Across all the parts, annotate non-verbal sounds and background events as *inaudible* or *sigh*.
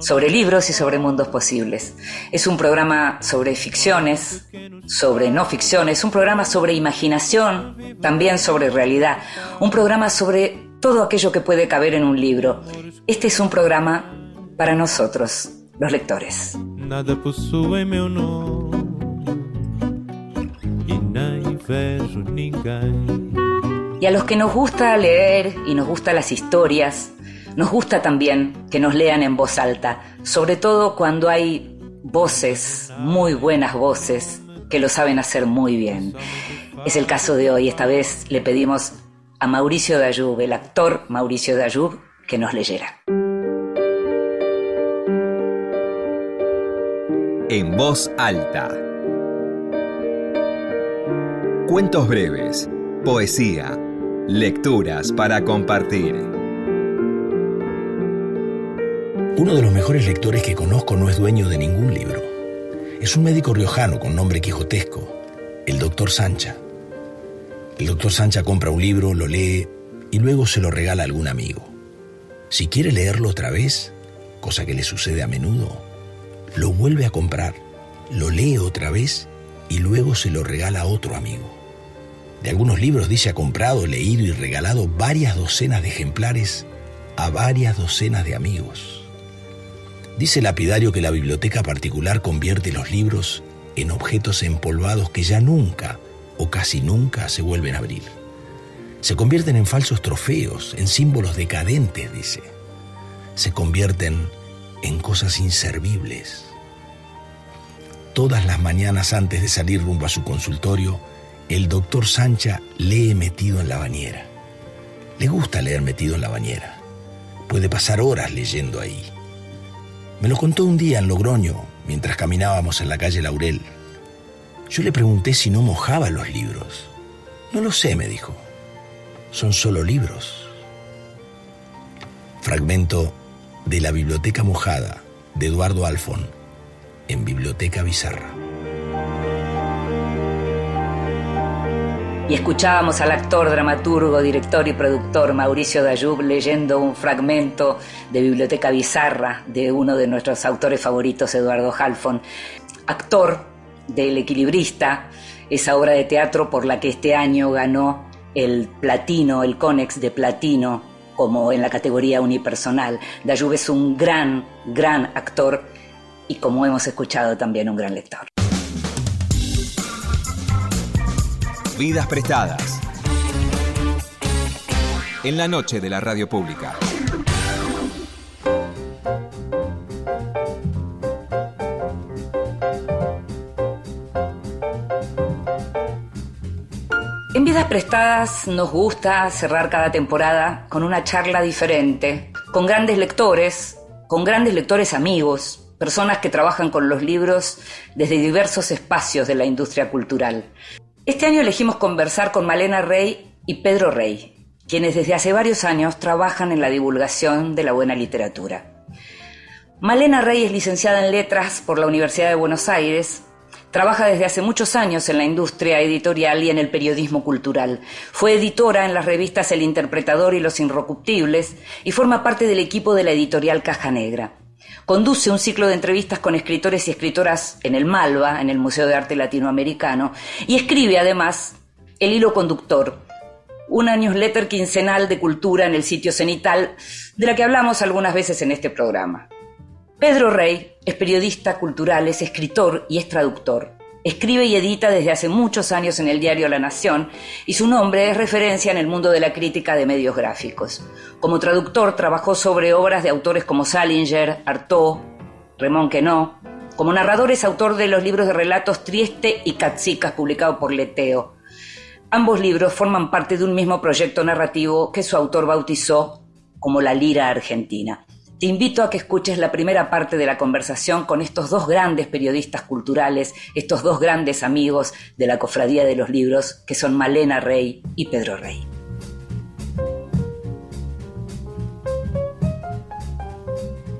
sobre libros y sobre mundos posibles. Es un programa sobre ficciones, sobre no ficciones, un programa sobre imaginación, también sobre realidad, un programa sobre todo aquello que puede caber en un libro. Este es un programa para nosotros, los lectores. Nada possui meu nome. Y a los que nos gusta leer y nos gustan las historias, nos gusta también que nos lean en voz alta, sobre todo cuando hay voces, muy buenas voces, que lo saben hacer muy bien. Es el caso de hoy, esta vez le pedimos a Mauricio Dayub, el actor Mauricio Dayub, que nos leyera. En voz alta. Cuentos breves, poesía, lecturas para compartir. Uno de los mejores lectores que conozco no es dueño de ningún libro. Es un médico riojano con nombre quijotesco, el doctor Sancha. El doctor Sancha compra un libro, lo lee y luego se lo regala a algún amigo. Si quiere leerlo otra vez, cosa que le sucede a menudo, lo vuelve a comprar, lo lee otra vez y luego se lo regala a otro amigo. De algunos libros dice ha comprado, leído y regalado varias docenas de ejemplares a varias docenas de amigos. Dice lapidario que la biblioteca particular convierte los libros en objetos empolvados que ya nunca o casi nunca se vuelven a abrir. Se convierten en falsos trofeos, en símbolos decadentes, dice. Se convierten en cosas inservibles. Todas las mañanas antes de salir rumbo a su consultorio, el doctor Sancha lee metido en la bañera. Le gusta leer metido en la bañera. Puede pasar horas leyendo ahí. Me lo contó un día en Logroño, mientras caminábamos en la calle Laurel. Yo le pregunté si no mojaba los libros. No lo sé, me dijo. Son solo libros. Fragmento de La Biblioteca Mojada de Eduardo Alfon en Biblioteca Bizarra. Y escuchábamos al actor, dramaturgo, director y productor Mauricio Dayub leyendo un fragmento de Biblioteca Bizarra de uno de nuestros autores favoritos, Eduardo Halfon, actor del Equilibrista, esa obra de teatro por la que este año ganó el platino, el Conex de platino, como en la categoría unipersonal. Dayub es un gran, gran actor y como hemos escuchado también un gran lector. Vidas prestadas. En la noche de la radio pública. En Vidas Prestadas nos gusta cerrar cada temporada con una charla diferente, con grandes lectores, con grandes lectores amigos, personas que trabajan con los libros desde diversos espacios de la industria cultural. Este año elegimos conversar con Malena Rey y Pedro Rey, quienes desde hace varios años trabajan en la divulgación de la buena literatura. Malena Rey es licenciada en Letras por la Universidad de Buenos Aires, Trabaja desde hace muchos años en la industria editorial y en el periodismo cultural. Fue editora en las revistas El Interpretador y Los Inrocuptibles y forma parte del equipo de la editorial Caja Negra. Conduce un ciclo de entrevistas con escritores y escritoras en el Malva, en el Museo de Arte Latinoamericano, y escribe además El Hilo Conductor, una newsletter quincenal de cultura en el sitio cenital, de la que hablamos algunas veces en este programa. Pedro Rey es periodista cultural, es escritor y es traductor. Escribe y edita desde hace muchos años en el diario La Nación y su nombre es referencia en el mundo de la crítica de medios gráficos. Como traductor trabajó sobre obras de autores como Salinger, Artaud, Raymond Queneau. Como narrador es autor de los libros de relatos Trieste y Catsicas publicados por Leteo. Ambos libros forman parte de un mismo proyecto narrativo que su autor bautizó como La Lira Argentina. Te invito a que escuches la primera parte de la conversación con estos dos grandes periodistas culturales, estos dos grandes amigos de la Cofradía de los Libros, que son Malena Rey y Pedro Rey.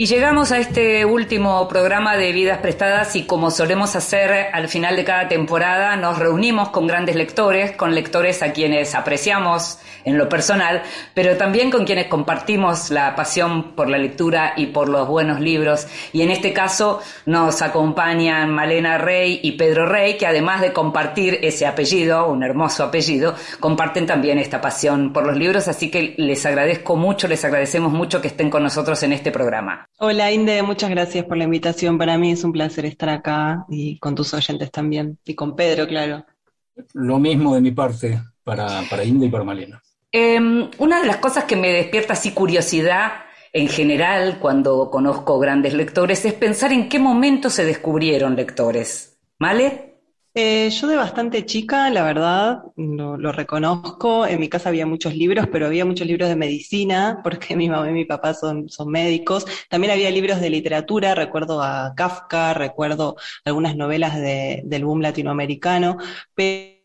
Y llegamos a este último programa de Vidas Prestadas y como solemos hacer al final de cada temporada, nos reunimos con grandes lectores, con lectores a quienes apreciamos en lo personal, pero también con quienes compartimos la pasión por la lectura y por los buenos libros. Y en este caso nos acompañan Malena Rey y Pedro Rey, que además de compartir ese apellido, un hermoso apellido, comparten también esta pasión por los libros, así que les agradezco mucho, les agradecemos mucho que estén con nosotros en este programa. Hola Inde, muchas gracias por la invitación. Para mí es un placer estar acá y con tus oyentes también. Y con Pedro, claro. Lo mismo de mi parte para, para Inde y para Malena. Em, una de las cosas que me despierta así curiosidad en general cuando conozco grandes lectores es pensar en qué momento se descubrieron lectores. ¿Vale? Eh, yo de bastante chica, la verdad, lo, reconozco. En mi casa había muchos libros, pero había muchos libros de medicina, porque mi mamá y mi papá son, son médicos. También había libros de literatura, recuerdo a Kafka, recuerdo algunas novelas de, del boom latinoamericano. Pero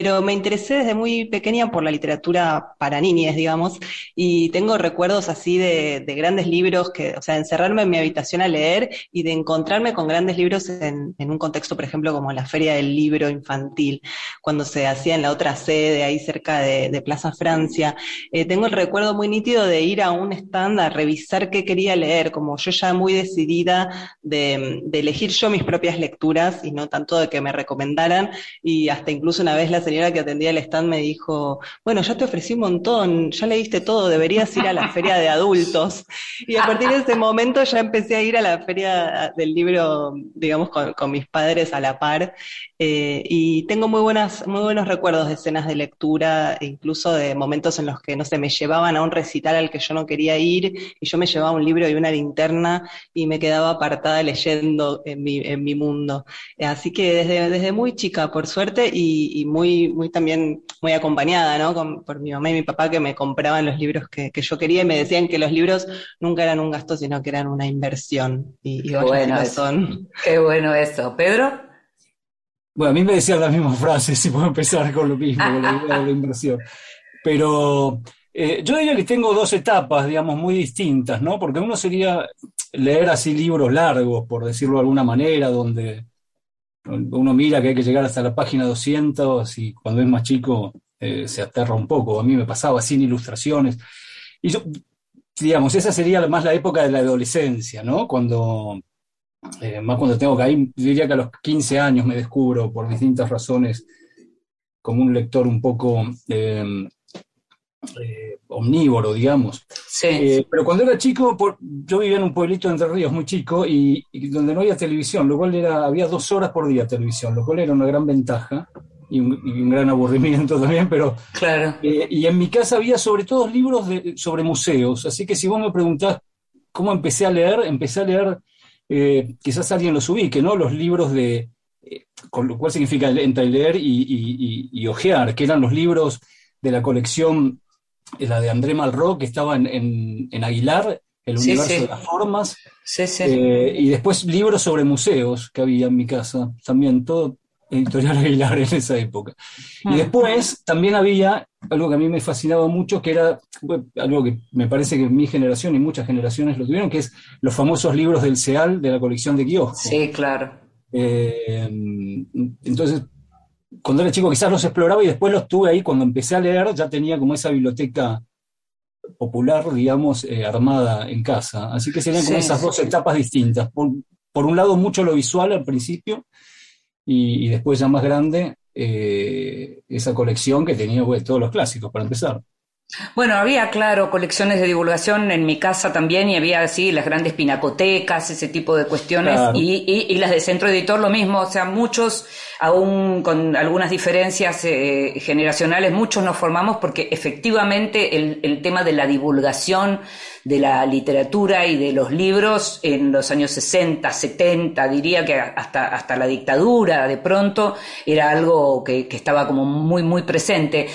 pero me interesé desde muy pequeña por la literatura para niñas, digamos, y tengo recuerdos así de, grandes libros, que, o sea, encerrarme en mi habitación a leer y de encontrarme con grandes libros en, un contexto, por ejemplo, como la Feria del Libro Infantil, cuando se hacía en la otra sede, ahí cerca de, Plaza Francia. Eh, tengo el recuerdo muy nítido de ir a un stand a revisar qué quería leer, como yo ya muy decidida de, de elegir yo mis propias lecturas y no tanto de que me recomendaran, y hasta incluso una vez las señora que atendía el stand me dijo, bueno, ya te ofrecí un montón, ya leíste todo, deberías ir a la feria de adultos. Y a partir de ese momento ya empecé a ir a la feria del libro, digamos, con, mis padres a la par. Eh, y tengo muy, buenas, muy buenos recuerdos de escenas de lectura, incluso de momentos en los que, no sé, me llevaban a un recital al que yo no quería ir y yo me llevaba un libro y una linterna y me quedaba apartada leyendo en mi, en mi mundo. así que desde, desde muy chica, por suerte, y muy muy, también muy acompañada, ¿no? por mi mamá y mi papá que me compraban los libros que, yo quería y me decían que los libros nunca eran un gasto, sino que eran una inversión. Y, y bueno son. Qué bueno eso. ¿Pedro? Bueno, a mí me decían la misma frase, *laughs* si puedo empezar con lo mismo, con la idea de la inversión. Pero eh, yo diría que tengo dos etapas, digamos, muy distintas, ¿no? Porque uno sería leer así libros largos, por decirlo de alguna manera, donde uno mira que hay que llegar hasta la página 200 y cuando es más chico eh, se aterra un poco. A mí me pasaba sin ilustraciones. Y yo, digamos, esa sería más la época de la adolescencia, ¿no? Cuando, eh, más cuando tengo que ir, diría que a los 15 años me descubro por distintas razones como un lector un poco eh, eh, omnívoro, digamos. Eh, pero cuando era chico, yo vivía en un pueblito de Entre Ríos muy chico y, donde no había televisión, lo cual era, había dos horas por día televisión, lo cual era una gran ventaja y un, gran aburrimiento *laughs* también, pero... Claro. Eh, y en mi casa había sobre todo libros de, sobre museos, así que si vos me preguntás cómo empecé a leer, empecé a leer, quizás alguien los ubique, ¿no? Los libros de... con lo cual significa entre leer y, y, y ojear, que eran los libros de la colección la de André Malraux, que estaba en, Aguilar, El universo de las formas. Eh, y después libros sobre museos que había en mi casa, también todo editorial *laughs* Aguilar en esa época. Y ah. después también había algo que a mí me fascinaba mucho, que era algo que me parece que mi generación y muchas generaciones lo tuvieron, que es los famosos libros del SEAL de la colección de Kiosco. Sí, claro. Eh, entonces, cuando era chico quizás los exploraba y después los tuve ahí cuando empecé a leer, ya tenía como esa biblioteca popular, digamos, eh, armada en casa. Así que serían como esas dos etapas distintas. Por, un lado, mucho lo visual al principio y, después ya más grande, eh, esa colección que tenía pues, todos los clásicos para empezar. Bueno, había, claro, colecciones de divulgación en mi casa también y había así las grandes pinacotecas, ese tipo de cuestiones y, y, las de centro editor lo mismo, o sea, muchos, aún con algunas diferencias eh, generacionales, muchos nos formamos porque efectivamente el, el tema de la divulgación de la literatura y de los libros en los años 60, 70, diría que hasta, hasta la dictadura de pronto era algo que, que estaba como muy, muy presente.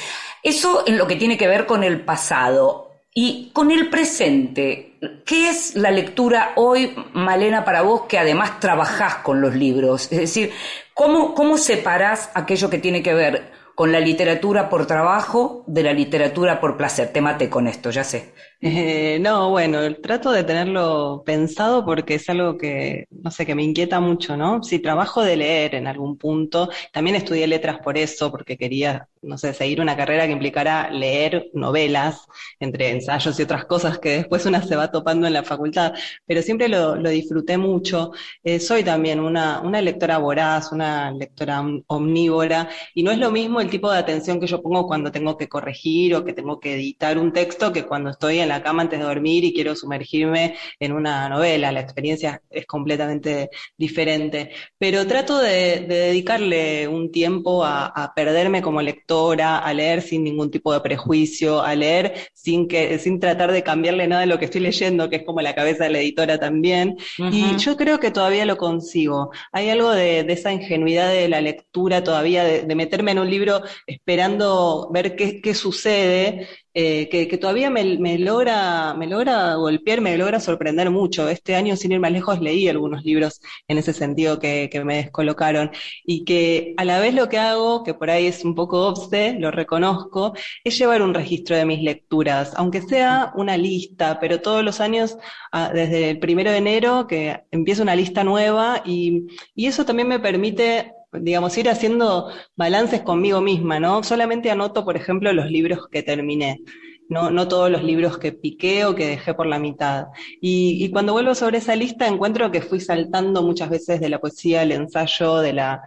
Eso en lo que tiene que ver con el pasado. Y con el presente, ¿qué es la lectura hoy, Malena, para vos que además trabajás con los libros? Es decir, ¿cómo, cómo separás aquello que tiene que ver con la literatura por trabajo de la literatura por placer? Te maté con esto, ya sé. *laughs* No, bueno, trato de tenerlo pensado porque es algo que, no sé, que me inquieta mucho, ¿no? Si trabajo de leer en algún punto, también estudié letras por eso, porque quería, no sé, seguir una carrera que implicara leer novelas, entre ensayos y otras cosas que después una se va topando en la facultad, pero siempre lo, disfruté mucho. Eh, soy también una, una lectora voraz, una lectora omnívora, y no es lo mismo el tipo de atención que yo pongo cuando tengo que corregir o que tengo que editar un texto que cuando estoy en la cama antes de dormir y quiero sumergirme en una novela. La experiencia es completamente diferente. Pero trato de, dedicarle un tiempo a, perderme como lectora, a leer sin ningún tipo de prejuicio, a leer sin, que, sin tratar de cambiarle nada de lo que estoy leyendo, que es como la cabeza de la editora también. Y yo creo que todavía lo consigo. Hay algo de, esa ingenuidad de la lectura todavía, de, meterme en un libro esperando ver qué, qué sucede eh, que, todavía me, logra, me logra golpear, me logra sorprender mucho. Este año, sin ir más lejos, leí algunos libros en ese sentido que, me descolocaron y que a la vez lo que hago, que por ahí es un poco obse, lo reconozco, es llevar un registro de mis lecturas, aunque sea una lista, pero todos los años, ah, desde el primero de enero, que empiezo una lista nueva y, y eso también me permite digamos, ir haciendo balances conmigo misma, ¿no? Solamente anoto, por ejemplo, los libros que terminé. No, no todos los libros que piqué o que dejé por la mitad. Y, y cuando vuelvo sobre esa lista encuentro que fui saltando muchas veces de la poesía al ensayo, de la,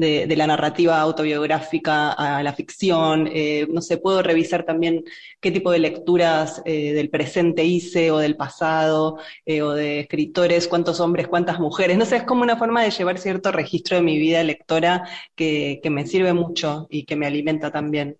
de, la narrativa autobiográfica a la ficción. Eh, no sé, puedo revisar también qué tipo de lecturas eh, del presente hice o del pasado, eh, o de escritores, cuántos hombres, cuántas mujeres. No sé, es como una forma de llevar cierto registro de mi vida lectora que, me sirve mucho y que me alimenta también.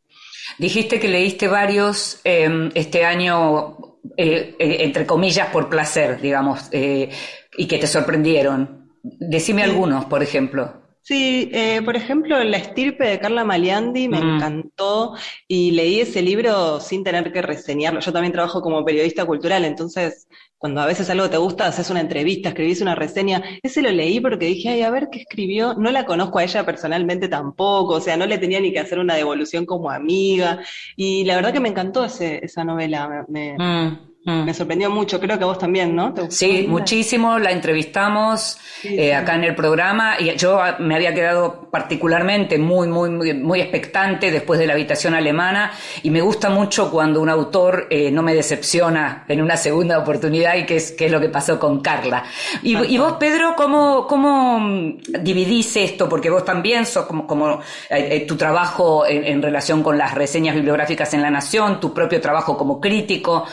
Dijiste que leíste varios em, este año, entre comillas, por placer, digamos, y que te sorprendieron. Decime algunos, por ejemplo. Sí, eh, por ejemplo, La estirpe de Carla Maliandi me mm. encantó y leí ese libro sin tener que reseñarlo. Yo también trabajo como periodista cultural, entonces cuando a veces algo te gusta, haces una entrevista, escribís una reseña. Ese lo leí porque dije, ay, a ver qué escribió. No la conozco a ella personalmente tampoco, o sea, no le tenía ni que hacer una devolución como amiga. Y la verdad que me encantó ese, esa novela. Me, mm. Mm. Me sorprendió mucho, creo que vos también, ¿no? Sí, muchísimo, la entrevistamos eh, acá en el programa y yo me había quedado particularmente muy, muy, muy, muy expectante después de la habitación alemana y me gusta mucho cuando un autor eh, no me decepciona en una segunda oportunidad y que es, que es lo que pasó con Carla. Y, vos, Pedro, ¿cómo, ¿cómo dividís esto? Porque vos también sos como, como eh, tu trabajo en, relación con las reseñas bibliográficas en La Nación, tu propio trabajo como crítico.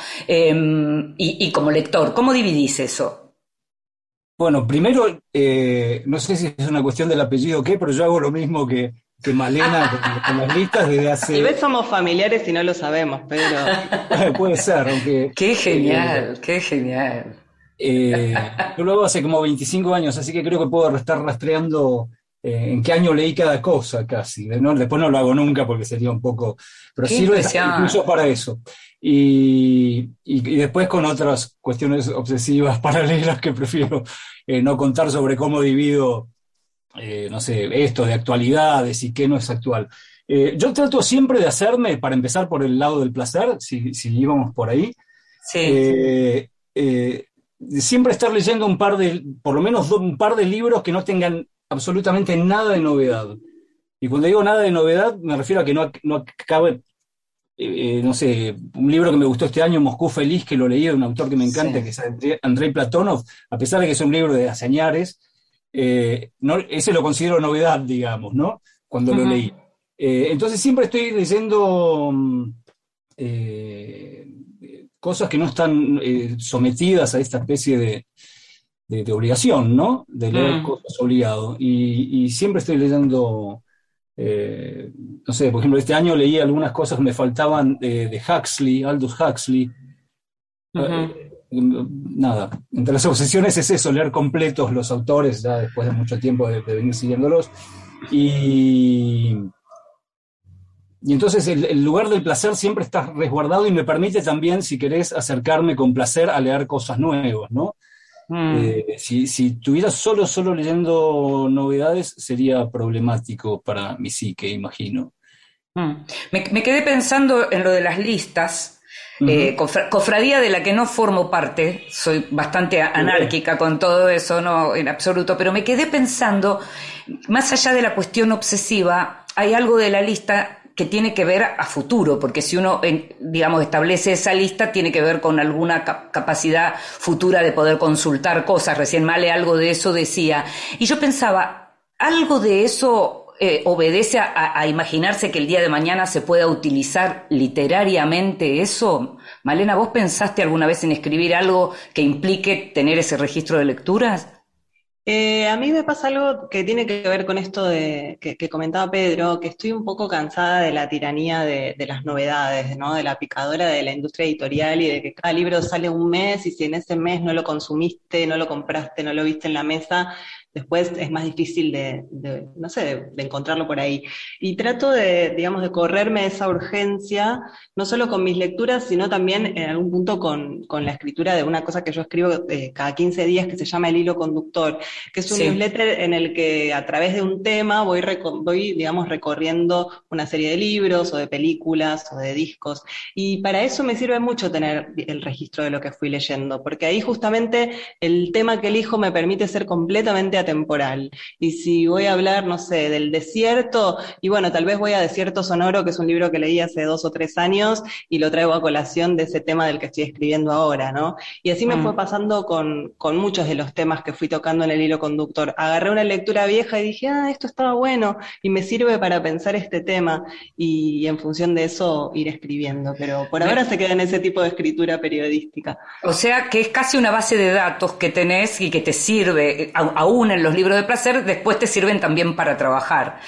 Em, y, como lector? ¿Cómo dividís eso? Bueno, primero, eh, no sé si es una cuestión del apellido o qué, pero yo hago lo mismo que, que Malena con, *laughs* las listas desde hace... Y ves, somos familiares y no lo sabemos, pero... *laughs* Puede ser, aunque... ¡Qué genial! Eh, ¡Qué genial! Eh, yo lo hago hace como 25 años, así que creo que puedo estar rastreando en qué año leí cada cosa casi. Después no lo hago nunca porque sería un poco... Pero sirve incluso para eso. Y, después con otras cuestiones obsesivas *laughs* paralelas que prefiero eh, no contar sobre cómo divido, eh, no sé, esto de actualidades y qué no es actual. Eh, yo trato siempre de hacerme, para empezar por el lado del placer, si, si íbamos por ahí, siempre estar leyendo un par de, por lo menos un par de libros que no tengan absolutamente nada de novedad. Y cuando digo nada de novedad, me refiero a que no, no acabe eh, no sé, un libro que me gustó este año, Moscú Feliz, que lo leí de un autor que me encanta, que es Andrei Platonov, a pesar de que es un libro de hace eh, no, ese lo considero novedad, digamos, ¿no? Cuando lo leí. Eh, entonces siempre estoy leyendo mm, cosas que no están sometidas a esta especie de, obligación, ¿no? De leer mm. cosas obligado. y siempre estoy leyendo eh, no sé, por ejemplo, este año leí algunas cosas que me faltaban de Huxley, Aldous Huxley. Eh, nada, entre las obsesiones es eso, leer completos los autores, ya después de mucho tiempo de, venir siguiéndolos. Y, y entonces el, lugar del placer siempre está resguardado y me permite también, si querés, acercarme con placer a leer cosas nuevas, ¿no? Mm. Eh, si, si estuviera solo, solo leyendo novedades, sería problemático para mi psique, imagino. Mm. Me, quedé pensando en lo de las listas. Eh, cofradía de la que no formo parte, soy bastante anárquica con todo eso, no en absoluto, pero me quedé pensando, más allá de la cuestión obsesiva, hay algo de la lista que tiene que ver a futuro, porque si uno, digamos, establece esa lista, tiene que ver con alguna capacidad futura de poder consultar cosas. Recién Male algo de eso decía. Y yo pensaba, algo de eso eh, obedece a, imaginarse que el día de mañana se pueda utilizar literariamente eso? Malena, ¿vos pensaste alguna vez en escribir algo que implique tener ese registro de lecturas? Eh, a mí me pasa algo que tiene que ver con esto de, que, comentaba Pedro, que estoy un poco cansada de la tiranía de, de, las novedades, ¿no? de la picadora de la industria editorial y de que cada libro sale un mes y si en ese mes no lo consumiste, no lo compraste, no lo viste en la mesa, después es más difícil de, no sé, de, encontrarlo por ahí. Y trato de, digamos, de correrme esa urgencia, no solo con mis lecturas, sino también en algún punto con, la escritura de una cosa que yo escribo eh, cada 15 días que se llama El Hilo Conductor, que es un newsletter en el que a través de un tema voy, voy, digamos, recorriendo una serie de libros o de películas o de discos. Y para eso me sirve mucho tener el registro de lo que fui leyendo, porque ahí justamente el tema que elijo me permite ser completamente temporal. Y si voy a hablar, no sé, del desierto, y bueno, tal vez voy a Desierto Sonoro, que es un libro que leí hace dos o tres años, y lo traigo a colación de ese tema del que estoy escribiendo ahora, ¿no? Y así me mm. fue pasando con, con muchos de los temas que fui tocando en el hilo conductor. Agarré una lectura vieja y dije, ah, esto estaba bueno, y me sirve para pensar este tema, y, en función de eso ir escribiendo. Pero por ahora se queda en ese tipo de escritura periodística. O sea que es casi una base de datos que tenés y que te sirve, aún en los libros de placer, después te sirven también para trabajar.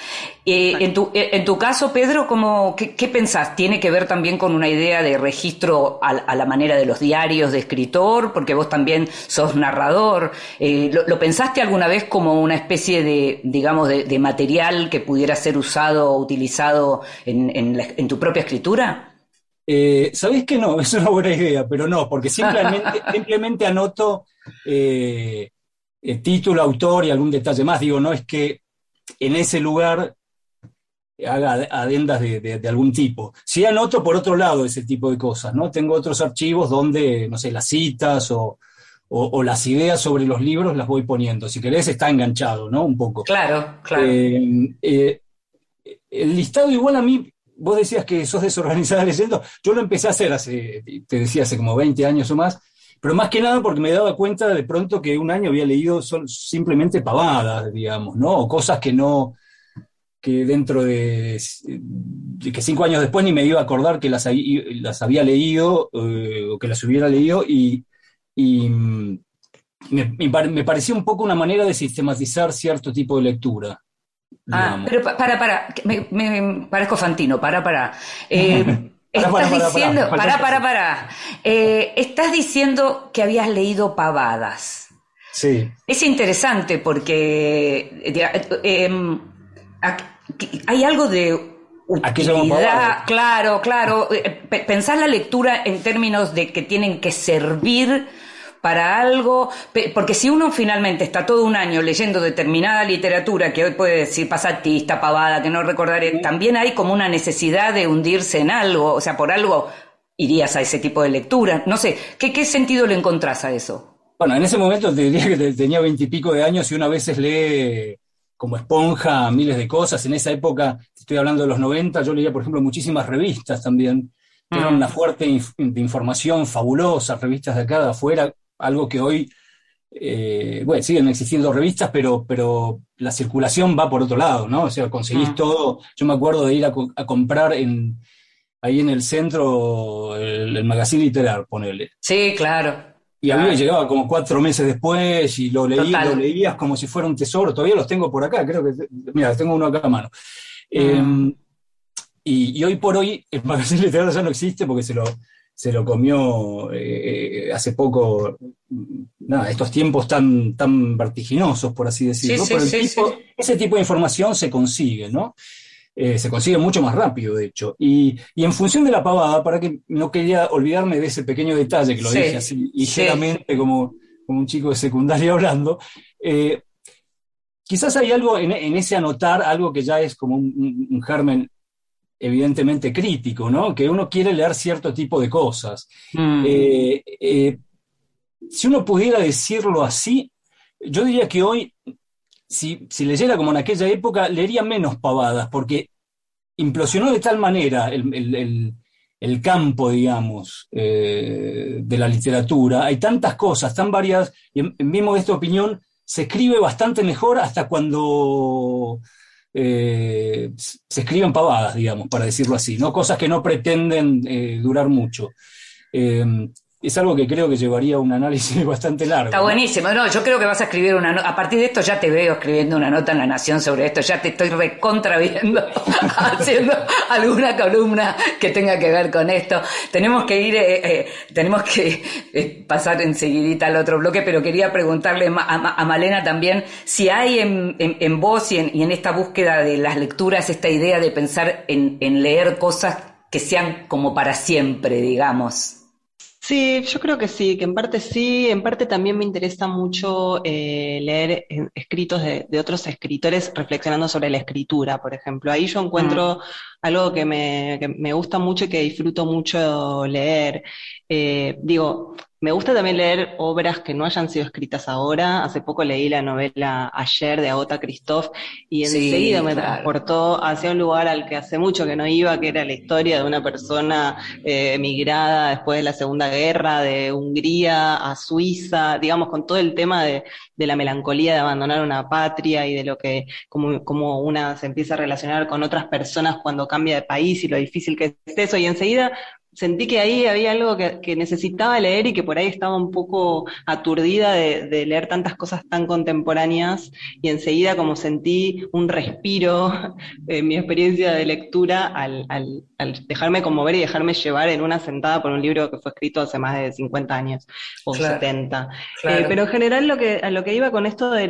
Eh, en, tu, eh, en tu caso, Pedro, ¿cómo, qué, pensás? ¿Tiene que ver también con una idea de registro a, la manera de los diarios de escritor? Porque vos también sos narrador. Eh, ¿lo, pensaste alguna vez como una especie de, digamos, de, material que pudiera ser usado o utilizado en, en, tu propia escritura? Eh, ¿Sabés que no? *laughs* Es una buena idea, pero no, porque simplemente, *laughs* simplemente anoto eh, título, autor y algún detalle más. Digo, no es que en ese lugar haga adendas de, algún tipo. Sí anoto por otro lado ese tipo de cosas, ¿no? Tengo otros archivos donde, no sé, las citas o, las ideas sobre los libros las voy poniendo. Si querés, está enganchado, ¿no? Un poco. Claro, claro. Eh, eh, el listado igual a mí, vos decías que sos desorganizada *laughs* leyendo, yo lo empecé a hacer hace, te decía, hace como 20 años o más, pero más que nada porque me daba cuenta de pronto que un año había leído simplemente pavadas, digamos, ¿no? O cosas que no, que dentro de, que cinco años después ni me iba a acordar que las, las había leído eh, o que las hubiera leído y, mm, me, me, parecía un poco una manera de sistematizar cierto tipo de lectura. Ah, pero para, para, me, parezco Fantino, para, para. Eh, *laughs* Estás diciendo, para, para, para. Eh, estás diciendo que habías leído pavadas. Sí. Es interesante porque eh, em, hay algo de utilidad. Claro, claro. Eh, pensar la lectura en términos de que tienen que servir para algo, porque si uno finalmente está todo un año leyendo determinada literatura que hoy puede decir pasatista, pavada, que no recordaré, también hay como una necesidad de hundirse en algo, o sea, por algo irías a ese tipo de lectura. No sé, ¿qué, qué sentido le encontrás a eso? Bueno, en ese momento te diría que tenía veintipico de años y una veces lee como esponja miles de cosas. En esa época, estoy hablando de los 90, yo leía, por ejemplo, muchísimas revistas también, que eran mm. una fuerte de información fabulosa, revistas de acá de afuera, algo que hoy, eh, bueno, siguen existiendo revistas, pero, pero la circulación va por otro lado, ¿no? O sea, conseguís mm. todo. Yo me acuerdo de ir a, comprar en, ahí en el centro el, magazine literal, ponele. Sí, claro. Y a mí me llegaba como cuatro meses después y lo, leí, lo leías como si fuera un tesoro. Todavía los tengo por acá, creo que. Mira, tengo uno acá a mano. Mm. Em, y, y, hoy por hoy el *laughs* magazine literal ya no existe porque se lo, se lo comió eh, hace poco, nada, estos tiempos tan, tan vertiginosos, por así decirlo. ese tipo de información se consigue, ¿no? Eh, se consigue mucho más rápido, de hecho. Y, en función de la pavada, para que no quería olvidarme de ese pequeño detalle que lo dije así ligeramente como, como un chico de secundaria *laughs* hablando, eh, quizás hay algo en, ese anotar, algo que ya es como un, germen evidentemente crítico, ¿no? Que uno quiere leer cierto tipo de cosas. Mm. Eh, si uno pudiera decirlo así, yo diría que hoy si, si, leyera como en aquella época, leería menos pavadas, porque implosionó de tal manera el, campo, digamos, eh, de la literatura. Hay tantas cosas, tan varias, y en, mismo de esta opinión, se escribe bastante mejor hasta cuando eh, se escriben pavadas, digamos, para decirlo así, ¿no? Cosas que no pretenden eh, durar mucho es algo que creo que llevaría un análisis *laughs* bastante largo. Está buenísimo. No, yo creo que vas a escribir una nota. A partir de esto ya te veo escribiendo una nota en La Nación sobre esto. Ya te estoy recontraviendo *laughs* haciendo alguna columna que tenga que ver con esto. Tenemos que ir, eh, eh, tenemos que eh, pasar enseguidita al otro bloque, pero quería preguntarle a, Malena también si hay en, en, vos y en, y en, esta búsqueda de las lecturas esta idea de pensar en, en leer cosas que sean como para siempre, digamos. Sí, yo creo que sí, que en parte sí, en parte también me interesa mucho eh, leer escritos de, otros escritores reflexionando sobre la escritura, por ejemplo. Ahí yo encuentro mm. algo que me, que me, gusta mucho y que disfruto mucho leer. Eh, digo, me gusta también leer obras que no hayan sido escritas ahora. Hace poco leí la novela Ayer de Agota Christoph y enseguida me transportó hacia un lugar al que hace mucho que no iba, que era la historia de una persona eh, emigrada después de la Segunda Guerra, de Hungría a Suiza, digamos, con todo el tema de, la melancolía de abandonar una patria y de lo que, como, como una se empieza a relacionar con otras personas cuando cambia de país y lo difícil que es eso. Y enseguida sentí que ahí había algo que, necesitaba leer y que por ahí estaba un poco aturdida de, leer tantas cosas tan contemporáneas y enseguida como sentí un respiro *laughs* en mi experiencia de lectura al, dejarme conmover y dejarme llevar en una sentada por un libro que fue escrito hace más de 50 años o 70. Eh, pero en general lo que, a lo que iba con esto de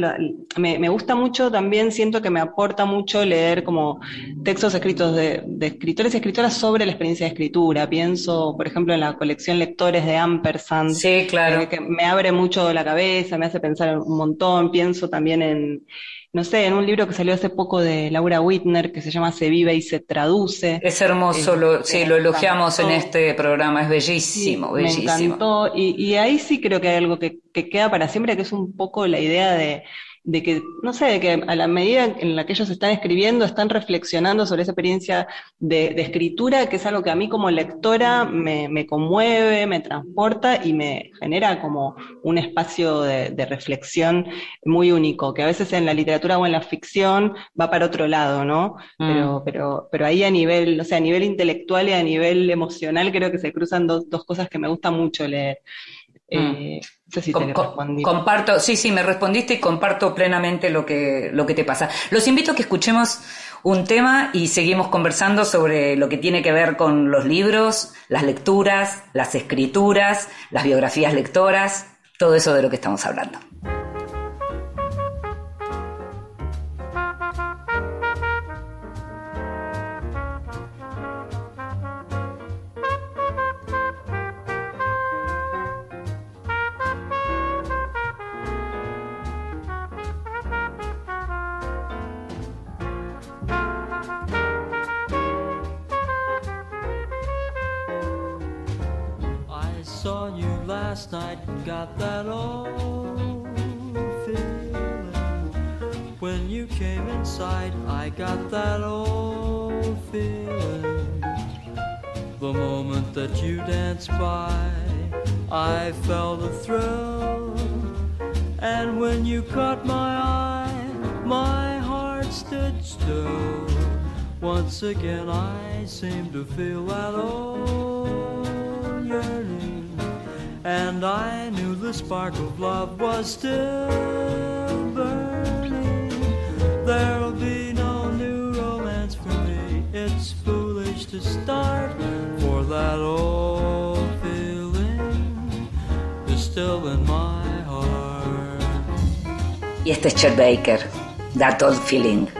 me, me, gusta mucho también, siento que me aporta mucho leer como textos escritos de, de escritores y escritoras sobre la experiencia de escritura. Pienso por ejemplo, en la colección Lectores de Ampersand. Sí, claro. Eh, que me abre mucho la cabeza, me hace pensar un montón. Pienso también en, no sé, en un libro que salió hace poco de Laura Whitner que se llama Se vive y se traduce. Es hermoso, lo, sí, lo elogiamos en este programa, es bellísimo, bellísimo. Me encantó, y, ahí sí creo que hay algo que, que queda para siempre, que es un poco la idea de de que, no sé, de que a la medida en la que ellos están escribiendo, están reflexionando sobre esa experiencia de, escritura, que es algo que a mí como lectora me, conmueve, me transporta y me genera como un espacio de, reflexión muy único, que a veces en la literatura o en la ficción va para otro lado, ¿no? Mm. Pero, pero, pero ahí a nivel, o sea, a nivel intelectual y a nivel emocional creo que se cruzan dos, dos cosas que me gusta mucho leer. Mm. Eh, comparto, sí, sí, me respondiste y comparto plenamente lo que, lo que te pasa. Los invito a que escuchemos un tema y seguimos conversando sobre lo que tiene que ver con los libros, las lecturas, las escrituras, las biografías lectoras, todo eso de lo que estamos hablando. Got that old feeling. When you came inside, I got that old feeling. The moment that you danced by, I felt a thrill. And when you caught my eye, my heart stood still. Once again, I seemed to feel that old and I knew the spark of love was still burning. There'll be no new romance for me. It's foolish to start, for that old feeling is still in my heart. Y este es Chet Baker, That Old Feeling.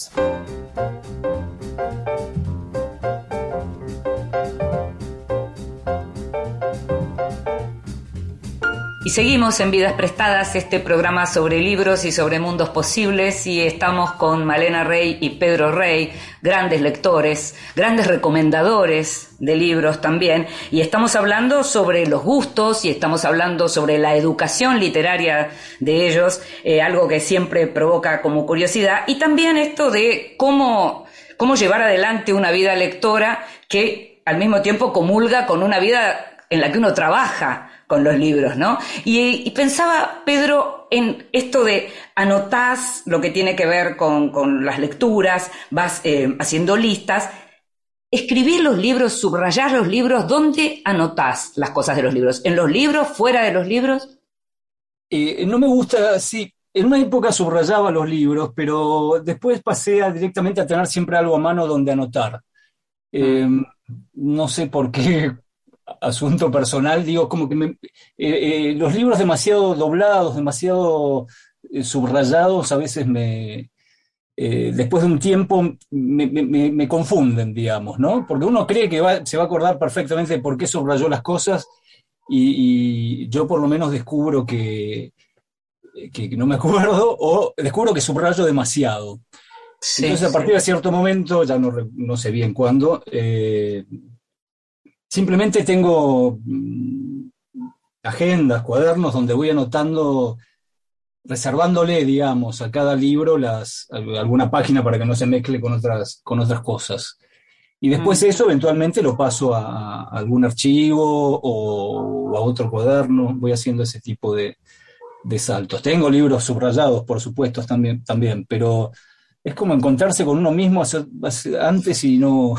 Y seguimos en Vidas Prestadas, este programa sobre libros y sobre mundos posibles, y estamos con Malena Rey y Pedro Rey, grandes lectores, grandes recomendadores de libros también, y estamos hablando sobre los gustos y estamos hablando sobre la educación literaria de ellos, eh, algo que siempre provoca como curiosidad, y también esto de cómo, cómo llevar adelante una vida lectora que al mismo tiempo comulga con una vida en la que uno trabaja con los libros, ¿no? Y, y pensaba, Pedro, en esto de anotás lo que tiene que ver con, con las lecturas, vas eh, haciendo listas, escribir los libros, subrayar los libros, ¿dónde anotás las cosas de los libros? ¿En los libros, fuera de los libros? Eh, no me gusta, sí, en una época subrayaba los libros, pero después pasé a, directamente a tener siempre algo a mano donde anotar. Eh, no sé por qué asunto personal, digo, como que me, eh, eh, los libros demasiado doblados, demasiado eh, subrayados, a veces me, después de un tiempo me, me- me confunden, digamos, ¿no? Porque uno cree que va- se va a acordar perfectamente de por qué subrayó las cosas y, y yo por lo menos descubro que, que no me acuerdo *laughs* o descubro que subrayo demasiado. Sí, Entonces, a partir de cierto momento, ya no, no sé bien cuándo, eh, simplemente tengo mm, agendas, cuadernos donde voy anotando, reservándole, digamos, a cada libro las, al- alguna página para que no se mezcle con otras, con otras cosas. Y después eso eventualmente lo paso a, a algún archivo o, a otro cuaderno, voy haciendo ese tipo de, de saltos. Tengo libros subrayados, por supuesto, también, también, pero es como encontrarse con uno mismo hace- hace- antes y no,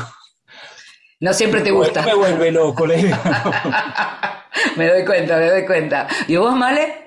No siempre te gusta. me vuelve loco la *laughs* idea. me doy cuenta, me doy cuenta. ¿Y vos, Male?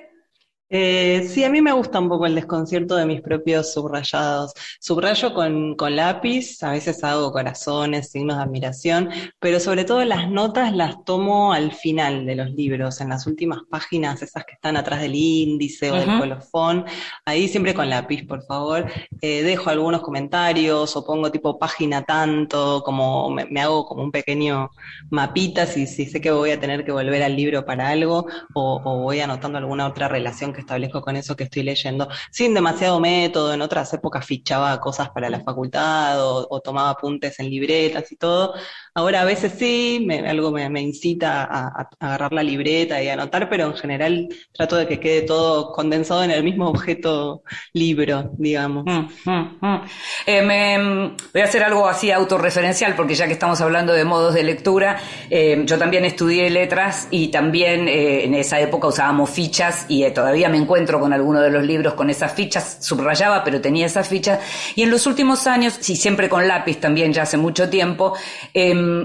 Eh, sí, a mí me gusta un poco el desconcierto de mis propios subrayados. Subrayo con, con lápiz, a veces hago corazones, signos de admiración, pero sobre todo las notas las tomo al final de los libros, en las últimas páginas, esas que están atrás del índice o del colofón. Ahí siempre con lápiz, por favor. Eh, dejo algunos comentarios o pongo tipo página tanto, como me, me hago como un pequeño mapita si, si sé que voy a tener que volver al libro para algo o, o voy anotando alguna otra relación que establezco con eso que estoy leyendo, sin demasiado método. En otras épocas fichaba cosas para la facultad o, o tomaba apuntes en libretas y todo. Ahora a veces sí, me- algo me, incita a, agarrar la libreta y anotar, pero en general trato de que quede todo condensado en el mismo objeto libro, digamos. Mm, mm, mm. Eh, voy a hacer algo así autorreferencial, porque ya que estamos hablando de modos de lectura, eh, yo también estudié letras y también eh, en esa época usábamos fichas y todavía me encuentro con alguno de los libros con esas fichas, subrayaba, pero tenía esas fichas. Y en los últimos años, sí, siempre con lápiz también, ya hace mucho tiempo,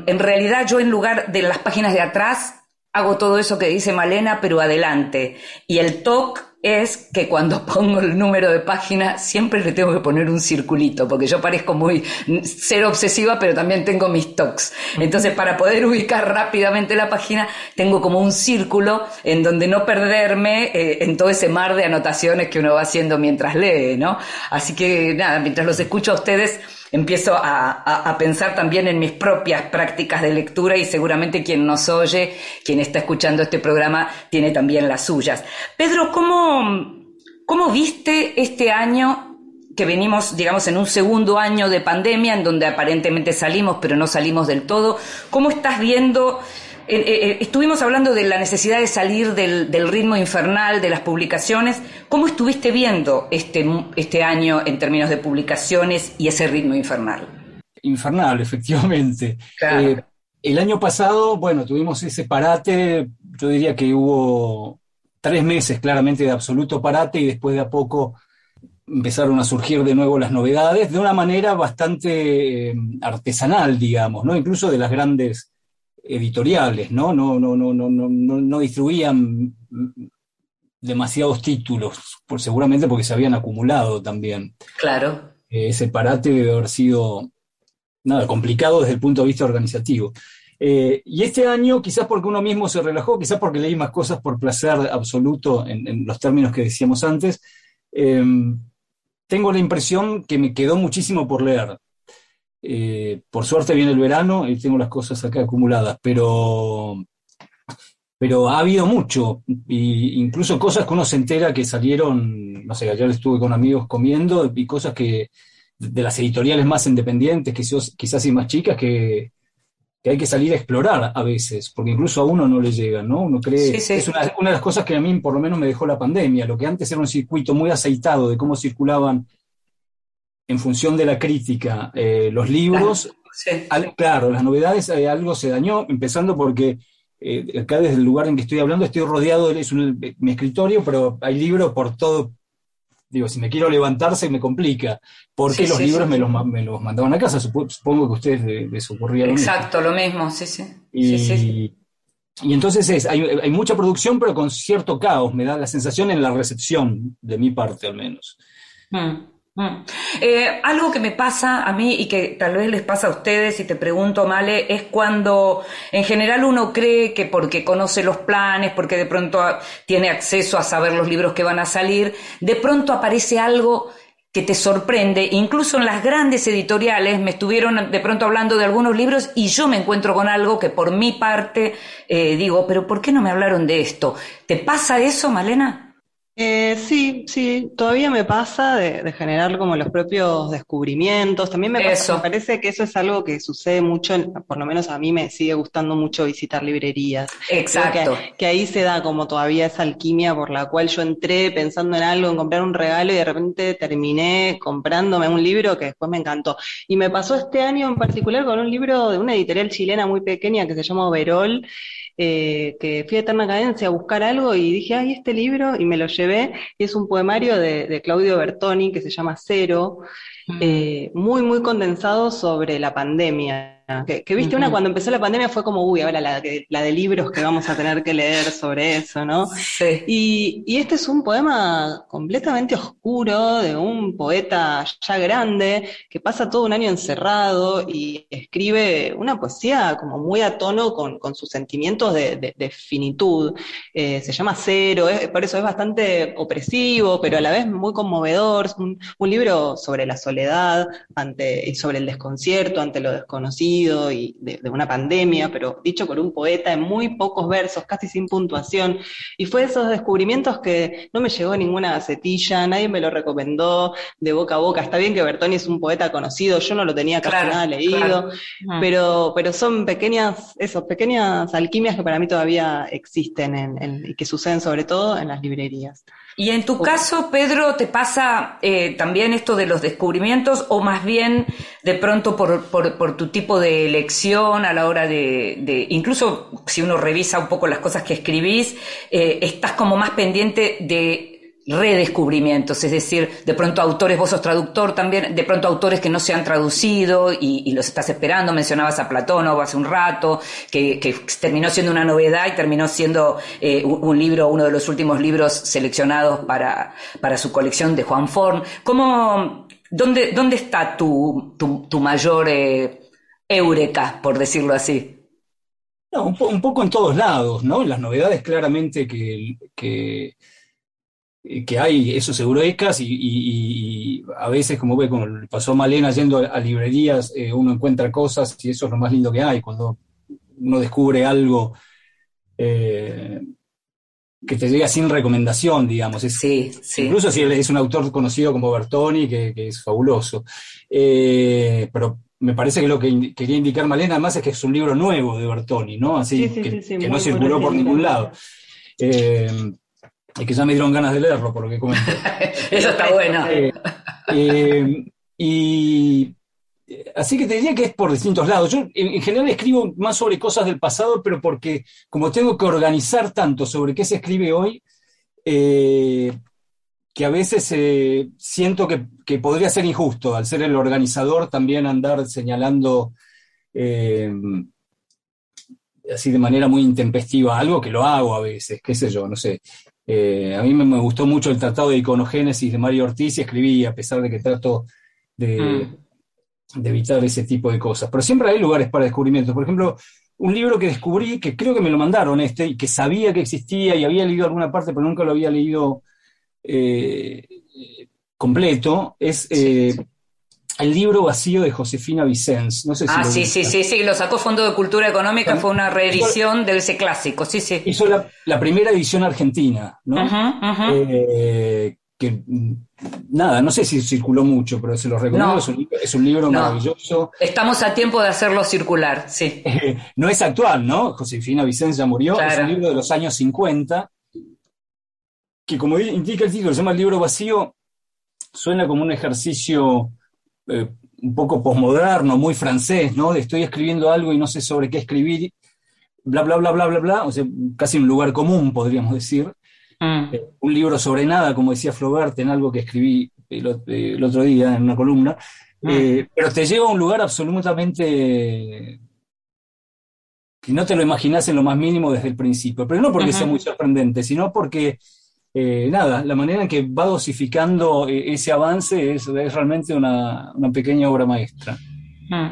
en realidad yo en lugar de las páginas de atrás, hago todo eso que dice Malena, pero adelante. Y el TOC es que cuando *laughs* pongo el número de página siempre le tengo que poner un circulito, porque yo parezco muy ser obsesiva, pero también tengo mis TOCs. Entonces, para poder ubicar rápidamente la página, tengo como un círculo en donde no perderme eh, en todo ese mar de anotaciones que uno va haciendo mientras lee, ¿no? Así que nada, mientras los escucho a ustedes, empiezo a, a- a pensar también en mis propias prácticas de lectura y seguramente quien nos oye, quien está escuchando este programa, tiene también las suyas. Pedro, ¿cómo, cómo viste este año que venimos, digamos, en un segundo año de pandemia, en donde aparentemente salimos, pero no salimos del todo? ¿Cómo estás viendo? eh, eh, eh, estuvimos hablando de la necesidad de salir del, del ritmo infernal de las publicaciones. ¿Cómo estuviste viendo este, este año en términos de publicaciones y ese ritmo infernal? Infernal, *laughs* efectivamente. Claro. Eh, el año pasado, bueno, tuvimos ese parate, yo diría que hubo tres meses claramente de absoluto parate y después de a poco empezaron a surgir de nuevo las novedades de una manera bastante eh, artesanal, digamos, ¿no? Incluso de las grandes editoriales, ¿no? No, no, no, no, no, no, distribuían demasiados títulos, por, seguramente porque se habían acumulado también. Claro. Eh, ese parate debe haber sido nada, complicado desde el punto de vista organizativo. Eh, y este año, quizás porque uno mismo se relajó, quizás porque leí más cosas por placer absoluto en, los términos que decíamos antes, eh, tengo la impresión que me quedó muchísimo por leer. Eh, por suerte viene el verano y tengo las cosas acá acumuladas, pero, pero ha habido mucho, y incluso cosas que uno se entera que salieron, no sé, ayer estuve con amigos comiendo y cosas que de las editoriales más independientes, que quizás y más chicas, que, que hay que salir a explorar a veces, porque incluso a uno no le llega, ¿no? Uno cree, es una, de las cosas que a mí por lo menos me dejó la pandemia, lo que antes era un circuito muy aceitado de cómo circulaban en función de la crítica eh, los libros, claro, las novedades, eh, algo se dañó, empezando porque eh, acá desde el lugar en que estoy hablando estoy rodeado, es mi escritorio, pero hay libros por todo, digo, si me quiero levantar se me complica, porque los libros me, los, me, los, mandaban a casa, supongo que a ustedes les, ocurría lo Exacto, lo mismo, sí, sí. Y, y entonces es, hay, hay, mucha producción, pero con cierto caos, me da la sensación en la recepción, de mi parte al menos. Mm. Mm. Eh, algo que me pasa a mí y que tal vez les pasa a ustedes, y te pregunto, Male, es cuando en general uno cree que porque conoce los planes, porque de pronto tiene acceso a saber los libros que van a salir, de pronto aparece algo que te sorprende, incluso en las grandes editoriales me estuvieron de pronto hablando de algunos libros y yo me encuentro con algo que por mi parte eh, digo, pero ¿por qué no me hablaron de esto? ¿Te pasa eso, Malena? Eh, sí, sí, todavía me pasa de, generar como los propios descubrimientos. También me, parece que eso es algo que sucede mucho, por lo menos a mí me sigue gustando mucho visitar librerías. Exacto. Que, ahí se da como todavía esa alquimia por la cual yo entré pensando en algo, en comprar un regalo y de repente terminé comprándome un libro que después me encantó. Y me pasó este año en particular con un libro de una editorial chilena muy pequeña que se llama Overol eh, que fui a Eterna Cadencia a buscar algo y dije, ay, este libro, y me lo llevé, y es un poemario de, Claudio Bertoni que se llama Cero, mm. eh, muy, muy condensado sobre la pandemia. Que, viste, una cuando empezó la pandemia fue como, uy, ahora la, la, de libros que vamos a tener que leer sobre eso, ¿no? Sí. Y, y, este es un poema completamente oscuro de un poeta ya grande que pasa todo un año encerrado y escribe una poesía como muy a tono con, con sus sentimientos de, de, finitud. Eh, se llama Cero, por eso es bastante opresivo, pero a la vez muy conmovedor. Es un, un libro sobre la soledad ante, y sobre el desconcierto ante lo desconocido y de, una pandemia, pero dicho por un poeta en muy pocos versos, casi sin puntuación. Y fue esos descubrimientos que no me llegó ninguna gacetilla, nadie me lo recomendó de boca a boca. Está bien que Bertoni es un poeta conocido, yo no lo tenía casi nada leído, pero, pero son pequeñas, esos, pequeñas alquimias que para mí todavía existen y que suceden sobre todo en las librerías. Y en tu caso, Pedro, ¿te pasa eh, también esto de los descubrimientos o más bien de pronto por, por, tu tipo de elección a la hora de, de, incluso si uno revisa un poco las cosas que escribís, eh, estás como más pendiente de redescubrimientos, es decir, de pronto autores, vos sos traductor también, de pronto autores que no se han traducido y, los estás esperando, mencionabas a Platónovo hace un rato, que, terminó siendo una novedad y terminó siendo eh, un, libro, uno de los últimos libros seleccionados para, para su colección de Juan Forn. ¿Cómo, dónde, dónde está tu, tu, mayor eh, eureka, por decirlo así? No, un, poco en todos lados, ¿no? Las novedades claramente que, que hay esos eurocas y, y, a veces, como ve, como pasó Malena yendo a, librerías, eh, uno encuentra cosas y eso es lo más lindo que hay, cuando uno descubre algo eh, que te llega sin recomendación, digamos. sí, sí. Incluso si es un autor conocido como Bertoni, que, es fabuloso. pero me parece que lo que quería indicar Malena además es que es un libro nuevo de Bertoni, ¿no? Así que, no circuló por ningún lado. Y que ya me dieron ganas de leerlo, por lo que comento. *laughs* Eso está bueno. *laughs* Eh, eh, y así que te diría que es por distintos lados. Yo en, general escribo más sobre cosas del pasado, pero porque como tengo que organizar tanto sobre qué se escribe hoy, eh, que a veces siento que, podría ser injusto, al ser el organizador, también andar señalando así de manera muy intempestiva algo que lo hago a veces, qué sé yo, no sé. Eh, a mí me, me gustó mucho el Tratado de Iconogénesis de Mario Ortiz y escribí, a pesar de que trato de, Mm. de evitar ese tipo de cosas. Pero siempre hay lugares para descubrimientos. Por ejemplo, un libro que descubrí, que creo que me lo mandaron este, y que sabía que existía y había leído alguna parte, pero nunca lo había leído eh, completo, es eh, El libro vacío de Josefina Vicens. No sé si Ah, sí, sí, sí, sí, lo sacó Fondo de Cultura Económica, fue una reedición de ese clásico, sí, sí. Hizo la, la primera edición argentina, ¿no? Eh, que nada, no sé si circuló mucho, pero se lo recomiendo. No. Es, un, libro- es un libro No. maravilloso. Estamos a tiempo de hacerlo circular, sí. *laughs* Eh, no es actual, ¿no? Josefina Vicens ya murió. Es un libro de los años 50, que como indica el título, se llama El libro vacío, suena como un ejercicio eh, un poco posmoderno, muy francés, ¿no? Estoy escribiendo algo y no sé sobre qué escribir, bla, bla, bla, bla, bla, bla, o sea, casi un lugar común, podríamos decir. Mm. Eh, un libro sobre nada, como decía Flaubert en algo que escribí el, ot- el otro día en una columna, Eh, pero te lleva a un lugar absolutamente que no te lo imaginas en lo más mínimo desde el principio, pero no porque sea muy sorprendente, sino porque, eh, nada, la manera en que va dosificando eh, ese avance es, es realmente una, una pequeña obra maestra. Mm.